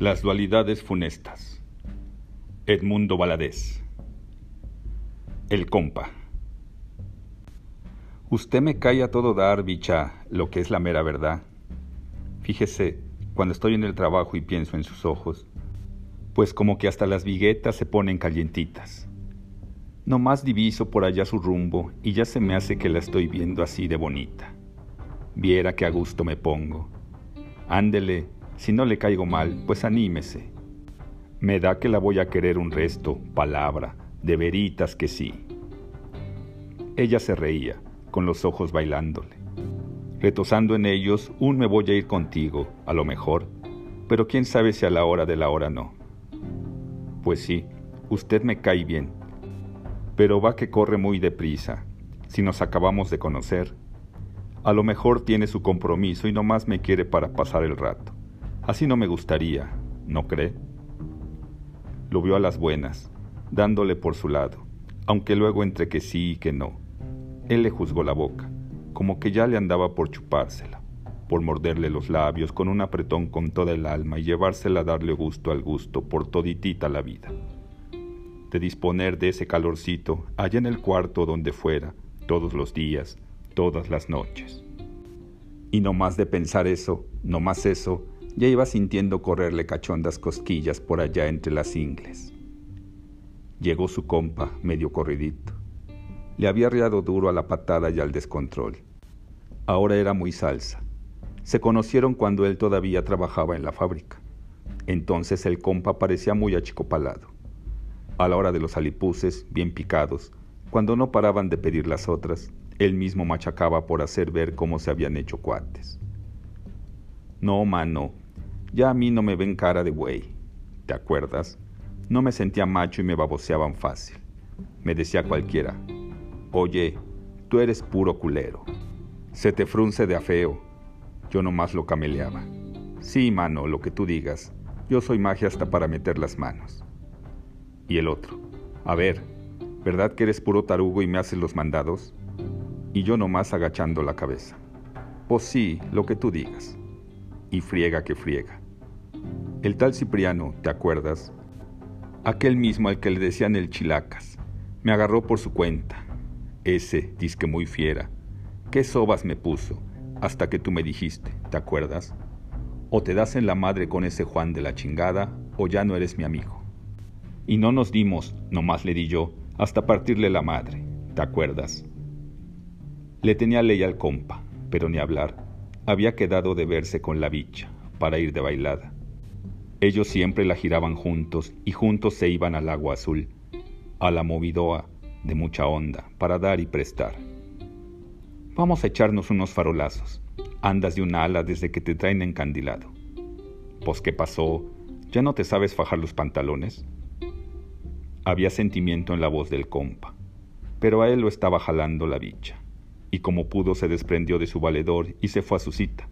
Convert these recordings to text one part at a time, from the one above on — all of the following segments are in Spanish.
Las dualidades funestas. Edmundo Valadez. El compa. Usted me cae a todo dar, bicha, lo que es la mera verdad. Fíjese, cuando estoy en el trabajo y pienso en sus ojos, pues como que hasta las viguetas se ponen calientitas. No más diviso por allá su rumbo y ya se me hace que la estoy viendo así de bonita. Viera que a gusto me pongo. Ándele, si no le caigo mal, pues anímese. Me da que la voy a querer un resto, palabra, de veritas que sí. Ella se reía, con los ojos bailándole. Retosando en ellos, un me voy a ir contigo, a lo mejor, pero quién sabe si a la hora de la hora no. Pues sí, usted me cae bien, pero va que corre muy deprisa. Si nos acabamos de conocer, a lo mejor tiene su compromiso y no más me quiere para pasar el rato. Así no me gustaría, ¿no cree? Lo vio a las buenas, dándole por su lado, aunque luego entre que sí y que no. Él le juzgó la boca, como que ya le andaba por chupársela, por morderle los labios con un apretón con toda el alma y llevársela a darle gusto al gusto por toditita la vida. De disponer de ese calorcito allá en el cuarto donde fuera, todos los días, todas las noches. Y no más de pensar eso, no más eso, ya iba sintiendo correrle cachondas cosquillas por allá entre las ingles. Llegó su compa, medio corridito. Le había riado duro a la patada y al descontrol. Ahora era muy salsa. Se conocieron cuando él todavía trabajaba en la fábrica. Entonces el compa parecía muy achicopalado. A la hora de los alipuses, bien picados, cuando no paraban de pedir las otras, él mismo machacaba por hacer ver cómo se habían hecho cuates. No, mano, ya a mí no me ven cara de güey. ¿Te acuerdas? No me sentía macho y me baboseaban fácil. Me decía cualquiera, oye, tú eres puro culero. Se te frunce de afeo. Yo nomás lo cameleaba. Sí, mano, lo que tú digas. Yo soy magia hasta para meter las manos. Y el otro, a ver, ¿verdad que eres puro tarugo y me haces los mandados? Y yo nomás agachando la cabeza. Pues sí, lo que tú digas. Y friega que friega. El tal Cipriano, ¿te acuerdas? Aquel mismo al que le decían el chilacas. Me agarró por su cuenta. Ese, disque muy fiera. ¿Qué sobas me puso? Hasta que tú me dijiste, ¿te acuerdas? O te das en la madre con ese Juan de la chingada, o ya no eres mi amigo. Y no nos dimos, nomás le di yo, hasta partirle la madre, ¿te acuerdas? Le tenía ley al compa, pero ni hablar. Había quedado de verse con la bicha, para ir de bailada. Ellos siempre la giraban juntos y juntos se iban al agua azul, a la movidoa de mucha onda, para dar y prestar. Vamos a echarnos unos farolazos. Andas de un ala desde que te traen encandilado. Pues qué pasó, ¿ya no te sabes fajar los pantalones? Había sentimiento en la voz del compa, pero a él lo estaba jalando la bicha, y como pudo se desprendió de su valedor y se fue a su cita,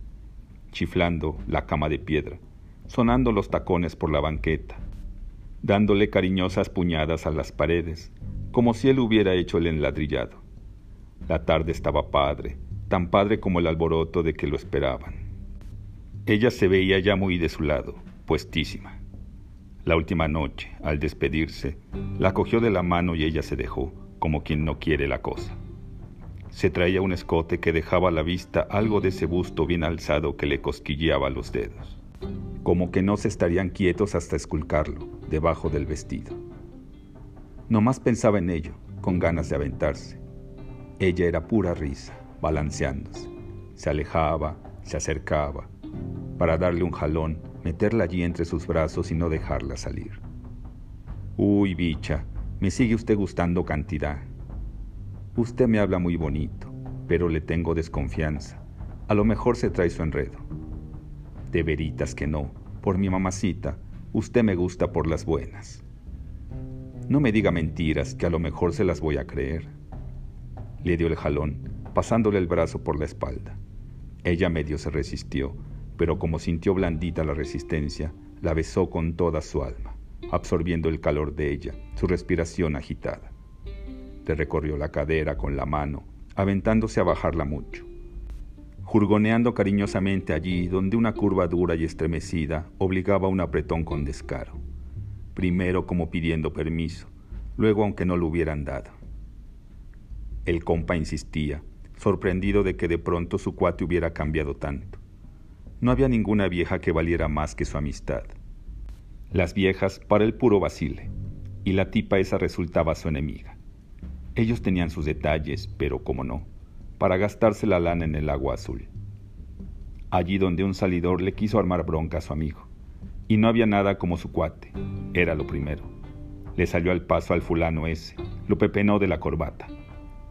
chiflando la cama de piedra sonando los tacones por la banqueta, dándole cariñosas puñadas a las paredes, como si él hubiera hecho el enladrillado. La tarde estaba padre, tan padre como el alboroto de que lo esperaban. Ella se veía ya muy de su lado, puestísima. La última noche, al despedirse, la cogió de la mano y ella se dejó, como quien no quiere la cosa. Se traía un escote que dejaba a la vista algo de ese busto bien alzado que le cosquilleaba los dedos como que no se estarían quietos hasta esculcarlo debajo del vestido. Nomás pensaba en ello, con ganas de aventarse. Ella era pura risa, balanceándose. Se alejaba, se acercaba, para darle un jalón, meterla allí entre sus brazos y no dejarla salir. Uy, bicha, me sigue usted gustando cantidad. Usted me habla muy bonito, pero le tengo desconfianza. A lo mejor se trae su enredo. De veritas que no, por mi mamacita, usted me gusta por las buenas. No me diga mentiras, que a lo mejor se las voy a creer. Le dio el jalón, pasándole el brazo por la espalda. Ella medio se resistió, pero como sintió blandita la resistencia, la besó con toda su alma, absorbiendo el calor de ella, su respiración agitada. Le recorrió la cadera con la mano, aventándose a bajarla mucho. Jurgoneando cariñosamente allí donde una curva dura y estremecida obligaba un apretón con descaro, primero como pidiendo permiso, luego aunque no lo hubieran dado. El compa insistía, sorprendido de que de pronto su cuate hubiera cambiado tanto. No había ninguna vieja que valiera más que su amistad. Las viejas para el puro vacile, y la tipa esa resultaba su enemiga. Ellos tenían sus detalles, pero como no, para gastarse la lana en el agua azul. Allí donde un salidor le quiso armar bronca a su amigo. Y no había nada como su cuate, era lo primero. Le salió al paso al fulano ese, lo pepenó de la corbata.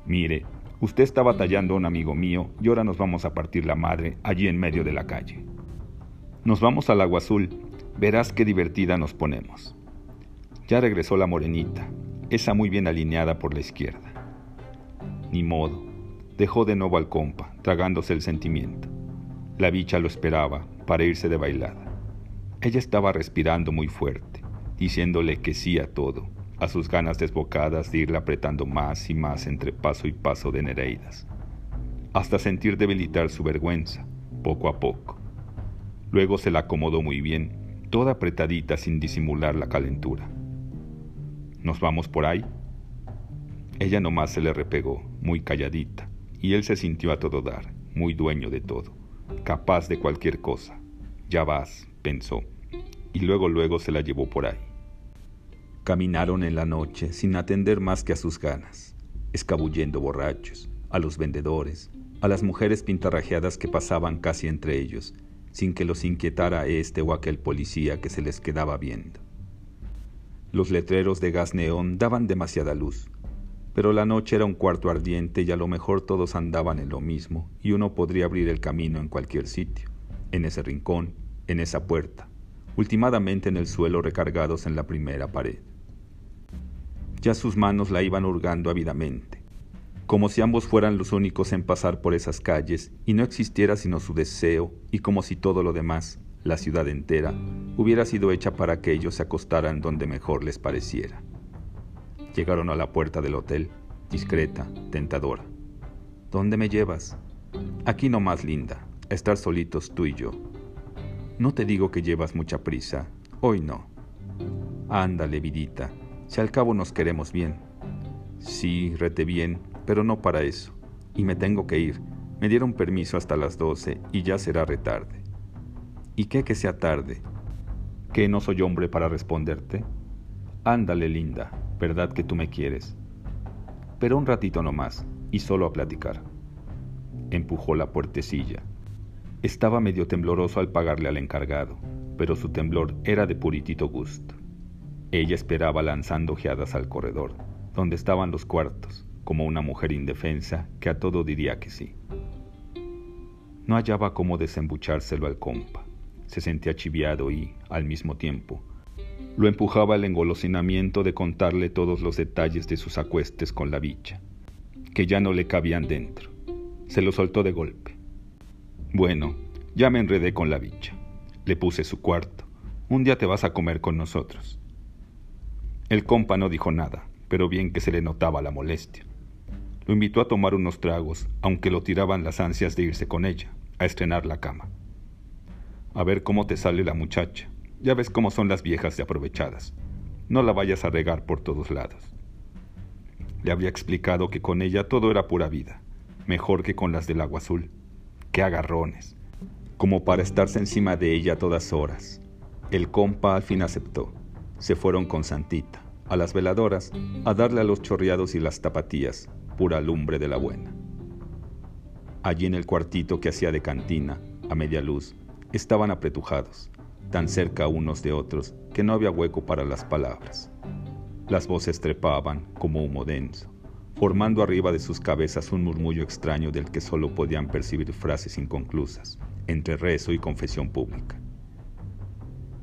Mire, usted está batallando a un amigo mío y ahora nos vamos a partir la madre allí en medio de la calle. Nos vamos al agua azul, verás qué divertida nos ponemos. Ya regresó la morenita, esa muy bien alineada por la izquierda. Ni modo, dejó de nuevo al compa, tragándose el sentimiento. La bicha lo esperaba para irse de bailada. Ella estaba respirando muy fuerte, diciéndole que sí a todo, a sus ganas desbocadas de irle apretando más y más entre paso y paso de Nereidas, hasta sentir debilitar su vergüenza, poco a poco. Luego se la acomodó muy bien, toda apretadita sin disimular la calentura. ¿Nos vamos por ahí? Ella nomás se le repegó, muy calladita, y él se sintió a todo dar, muy dueño de todo, capaz de cualquier cosa. Ya vas, pensó, y luego luego se la llevó por ahí. Caminaron en la noche sin atender más que a sus ganas, escabullendo borrachos, a los vendedores, a las mujeres pintarrajeadas que pasaban casi entre ellos, sin que los inquietara este o aquel policía que se les quedaba viendo. Los letreros de gas neón daban demasiada luz, pero la noche era un cuarto ardiente y a lo mejor todos andaban en lo mismo y uno podría abrir el camino en cualquier sitio, en ese rincón, en esa puerta, ultimadamente en el suelo recargados en la primera pared. Ya sus manos la iban hurgando ávidamente, como si ambos fueran los únicos en pasar por esas calles y no existiera sino su deseo y como si todo lo demás, la ciudad entera, hubiera sido hecha para que ellos se acostaran donde mejor les pareciera. Llegaron a la puerta del hotel, discreta, tentadora. ¿Dónde me llevas? Aquí nomás, linda, estar solitos tú y yo. No te digo que llevas mucha prisa, hoy no. Ándale, vidita, si al cabo nos queremos bien. Sí, rete bien, pero no para eso. Y me tengo que ir. Me dieron permiso hasta las doce y ya será retarde. ¿Y qué que sea tarde? ¿Que no soy hombre para responderte? Ándale, linda, ¿verdad que tú me quieres? Pero un ratito nomás, y solo a platicar. Empujó la puertecilla. Estaba medio tembloroso al pagarle al encargado, pero su temblor era de puritito gusto. Ella esperaba lanzando ojeadas al corredor, donde estaban los cuartos, como una mujer indefensa que a todo diría que sí. No hallaba cómo desembuchárselo al compa. Se sentía chiviado y, al mismo tiempo, lo empujaba el engolosinamiento de contarle todos los detalles de sus acuestes con la bicha, que ya no le cabían dentro. Se lo soltó de golpe. Bueno, ya me enredé con la bicha. Le puse su cuarto. Un día te vas a comer con nosotros. El compa no dijo nada, pero bien que se le notaba la molestia. Lo invitó a tomar unos tragos, aunque lo tiraban las ansias de irse con ella, a estrenar la cama. A ver cómo te sale la muchacha, ya ves cómo son las viejas de aprovechadas. No la vayas a regar por todos lados. Le había explicado que con ella todo era pura vida, mejor que con las del agua azul. ¡Qué agarrones! Como para estarse encima de ella a todas horas. El compa al fin aceptó. Se fueron con Santita, a las veladoras, a darle a los chorreados y las tapatías, pura lumbre de la buena. Allí en el cuartito que hacía de cantina, a media luz, estaban apretujados, tan cerca unos de otros que no había hueco para las palabras. Las voces trepaban como humo denso, formando arriba de sus cabezas un murmullo extraño del que solo podían percibir frases inconclusas, entre rezo y confesión pública.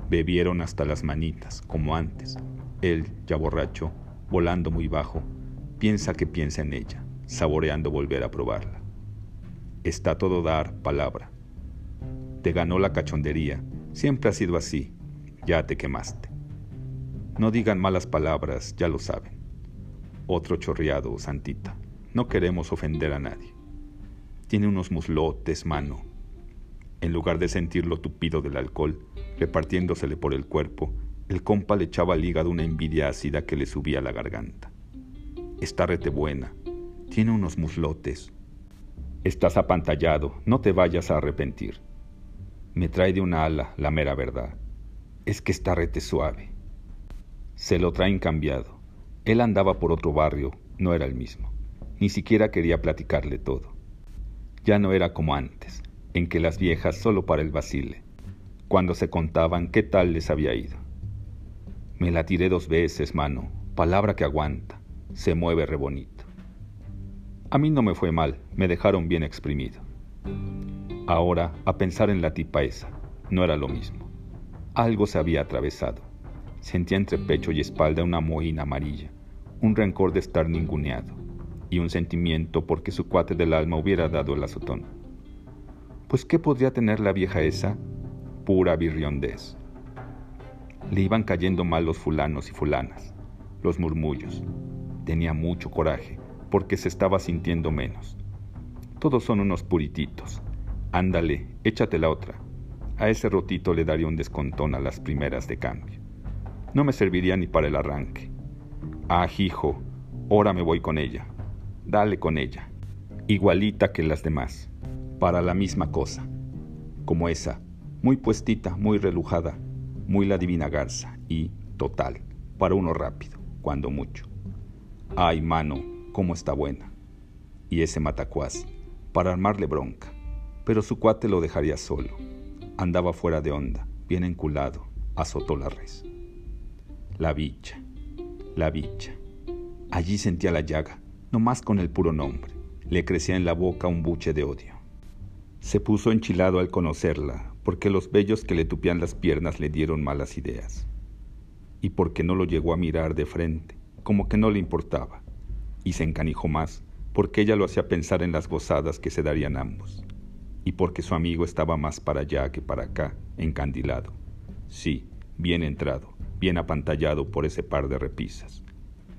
Bebieron hasta las manitas, como antes. Él, ya borracho, volando muy bajo, piensa que piensa en ella, saboreando volver a probarla. Está todo dar palabra. Te ganó la cachondería, Siempre ha sido así. Ya te quemaste. No digan malas palabras, ya lo saben. Otro chorreado, Santita. No queremos ofender a nadie. Tiene unos muslotes, mano. En lugar de sentir lo tupido del alcohol, repartiéndosele por el cuerpo, el compa le echaba al hígado una envidia ácida que le subía a la garganta. Está rete buena. Tiene unos muslotes. Estás apantallado, no te vayas a arrepentir. Me trae de una ala, la mera verdad. Es que está rete suave. Se lo traen cambiado. Él andaba por otro barrio, no era el mismo. Ni siquiera quería platicarle todo. Ya no era como antes, en que las viejas solo para el vacile, cuando se contaban qué tal les había ido. Me la tiré dos veces, mano, palabra que aguanta, se mueve re bonito. A mí no me fue mal, me dejaron bien exprimido. Ahora, a pensar en la tipa esa, no era lo mismo. Algo se había atravesado. Sentía entre pecho y espalda una mohina amarilla, un rencor de estar ninguneado y un sentimiento porque su cuate del alma hubiera dado el azotón. Pues ¿qué podría tener la vieja esa? Pura birriondez. Le iban cayendo mal los fulanos y fulanas, los murmullos. Tenía mucho coraje porque se estaba sintiendo menos. Todos son unos purititos. Ándale, échate la otra. A ese rotito le daría un descontón a las primeras de cambio. No me serviría ni para el arranque. Ah, hijo, ahora me voy con ella. Dale con ella. Igualita que las demás. Para la misma cosa. Como esa. Muy puestita, muy relujada. Muy la divina garza. Y, total, para uno rápido, cuando mucho. Ay, mano, cómo está buena. Y ese matacuás, para armarle bronca. Pero su cuate lo dejaría solo. Andaba fuera de onda, bien enculado, azotó la res. La bicha, la bicha. Allí sentía la llaga, no más con el puro nombre. Le crecía en la boca un buche de odio. Se puso enchilado al conocerla, porque los vellos que le tupían las piernas le dieron malas ideas. Y porque no lo llegó a mirar de frente, como que no le importaba. Y se encanijó más, porque ella lo hacía pensar en las gozadas que se darían ambos. Y porque su amigo estaba más para allá que para acá, encandilado. Sí, bien entrado, bien apantallado por ese par de repisas.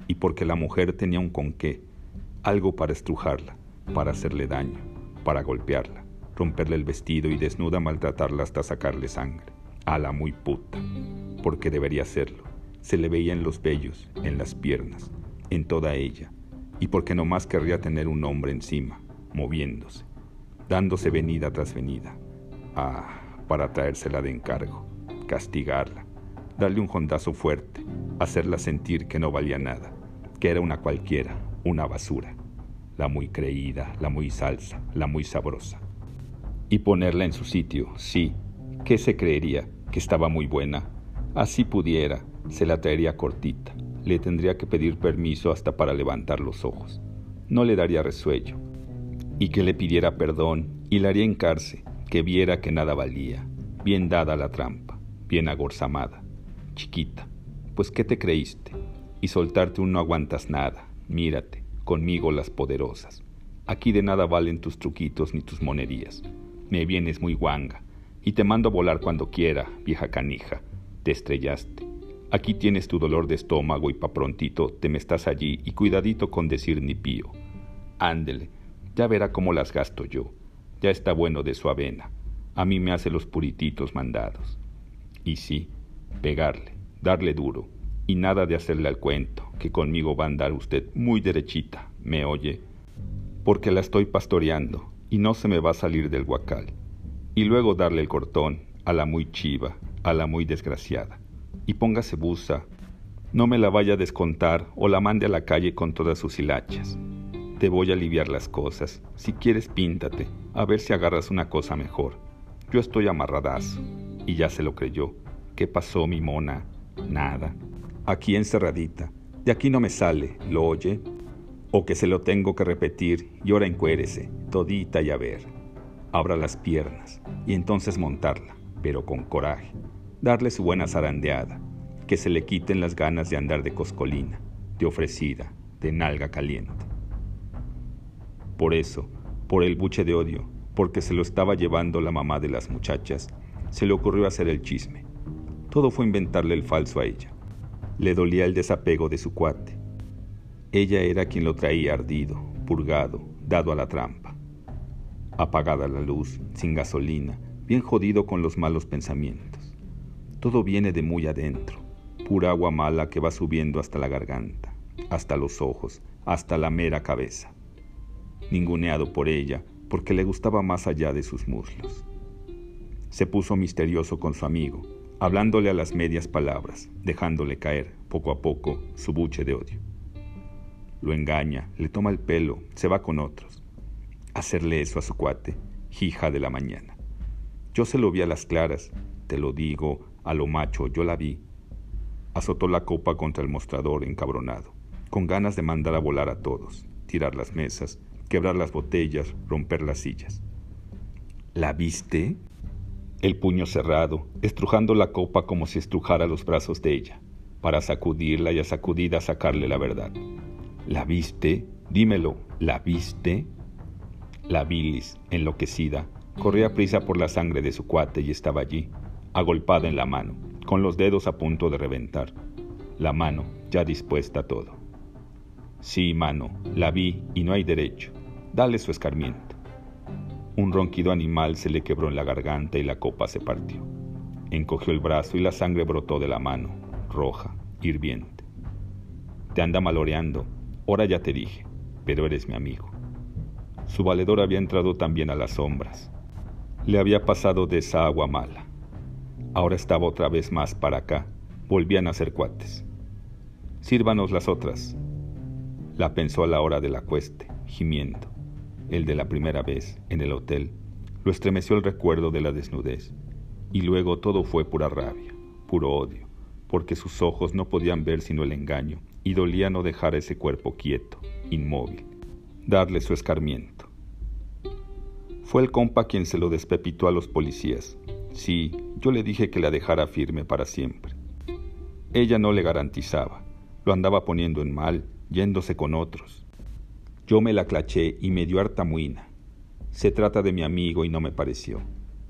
Y porque la mujer tenía un conqué, algo para estrujarla, para hacerle daño, para golpearla, romperle el vestido y desnuda maltratarla hasta sacarle sangre. A la muy puta, porque debería hacerlo. Se le veía en los vellos, en las piernas, en toda ella, y porque nomás querría tener un hombre encima, moviéndose, dándose venida tras venida. Ah, para traérsela de encargo, castigarla, darle un jondazo fuerte, hacerla sentir que no valía nada, que era una cualquiera, una basura, la muy creída, la muy salsa, la muy sabrosa. Y ponerla en su sitio, sí, ¿qué se creería? Que estaba muy buena. Así pudiera, se la traería cortita, le tendría que pedir permiso hasta para levantar los ojos. No le daría resuello. Y que le pidiera perdón y la haría encarce, que viera que nada valía, bien dada la trampa, bien agorzamada, chiquita. Pues ¿qué te creíste? Y soltarte un no aguantas nada, Mírate, conmigo las poderosas. Aquí de nada valen tus truquitos ni tus monerías. Me vienes muy guanga, y te mando a volar cuando quiera, vieja canija. Te estrellaste. Aquí tienes tu dolor de estómago y pa' prontito te me estás allí y cuidadito con decir ni pío. Ándele, ya verá cómo las gasto yo. Ya está bueno de su avena. A mí me hace los purititos mandados. Y sí, pegarle, darle duro, y nada de hacerle al cuento, que conmigo va a andar usted muy derechita, ¿me oye? Porque la estoy pastoreando y no se me va a salir del guacal. Y luego darle el cortón a la muy chiva, a la muy desgraciada. Y póngase busa, no me la vaya a descontar o la mande a la calle con todas sus hilachas. Te voy a aliviar las cosas. Si quieres, píntate, a ver si agarras una cosa mejor. Yo estoy amarradazo. Y ya se lo creyó. ¿Qué pasó, mi mona? Nada aquí encerradita. De aquí no me sale, ¿lo oye? O que se lo tengo que repetir y ahora encuérese, todita y a ver. Abra las piernas y entonces montarla, pero con coraje. Darle su buena zarandeada, que se le quiten las ganas de andar de coscolina, de ofrecida, de nalga caliente. Por eso, por el buche de odio, porque se lo estaba llevando la mamá de las muchachas, se le ocurrió hacer el chisme. Todo fue inventarle el falso a ella. Le dolía el desapego de su cuate. Ella era quien lo traía ardido, purgado, dado a la trampa. apagada la luz, sin gasolina, bien jodido con los malos pensamientos. Todo viene de muy adentro, pura agua mala que va subiendo hasta la garganta, hasta los ojos, hasta la mera cabeza. Ninguneado por ella, porque le gustaba más allá de sus muslos. Se puso misterioso con su amigo, hablándole a las medias palabras, dejándole caer, poco a poco, su buche de odio. Lo engaña, le toma el pelo, se va con otros. Hacerle eso a su cuate, hija de la mañana. Yo se lo vi a las claras, te lo digo, a lo macho, yo la vi. Azotó la copa contra el mostrador encabronado, con ganas de mandar a volar a todos, tirar las mesas, quebrar las botellas, romper las sillas. ¿La viste? El puño cerrado, estrujando la copa como si estrujara los brazos de ella, para sacudirla y a sacudida sacarle la verdad. ¿La viste? Dímelo, ¿la viste? La bilis, enloquecida, corría prisa por la sangre de su cuate y estaba allí, agolpada en la mano, con los dedos a punto de reventar. La mano ya dispuesta a todo. Sí, mano, la vi y no hay derecho. Dale su escarmiento. Un ronquido animal se le quebró en la garganta y la copa se partió. Encogió el brazo y la sangre brotó de la mano, roja, hirviente. Te anda maloreando, ahora ya te dije, pero eres mi amigo. Su valedor había entrado también a las sombras. Le había pasado de esa agua mala. Ahora estaba otra vez más para acá. Volvían a ser cuates. Sírvanos las otras. La pensó a la hora de la cueste, gimiendo el de la primera vez, en el hotel, lo estremeció el recuerdo de la desnudez, y luego todo fue pura rabia, puro odio, porque sus ojos no podían ver sino el engaño, y dolía no dejar ese cuerpo quieto, inmóvil, darle su escarmiento. Fue el compa quien se lo despepitó a los policías. Sí, yo le dije que la dejara firme para siempre. Ella no le garantizaba, lo andaba poniendo en mal, yéndose con otros, yo me la claché y me dio harta muina. Se trata de mi amigo y no me pareció.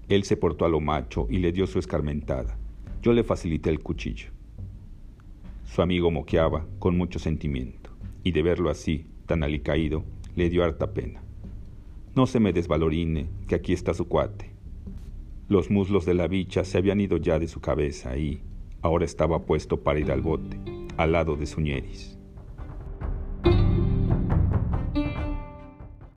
Él se portó a lo macho y le dio su escarmentada. Yo le facilité el cuchillo. Su amigo moqueaba con mucho sentimiento, y de verlo así, tan alicaído, le dio harta pena. No se me desvalorine, que aquí está su cuate. Los muslos de la bicha se habían ido ya de su cabeza y ahora estaba puesto para ir al bote, al lado de su ñeris.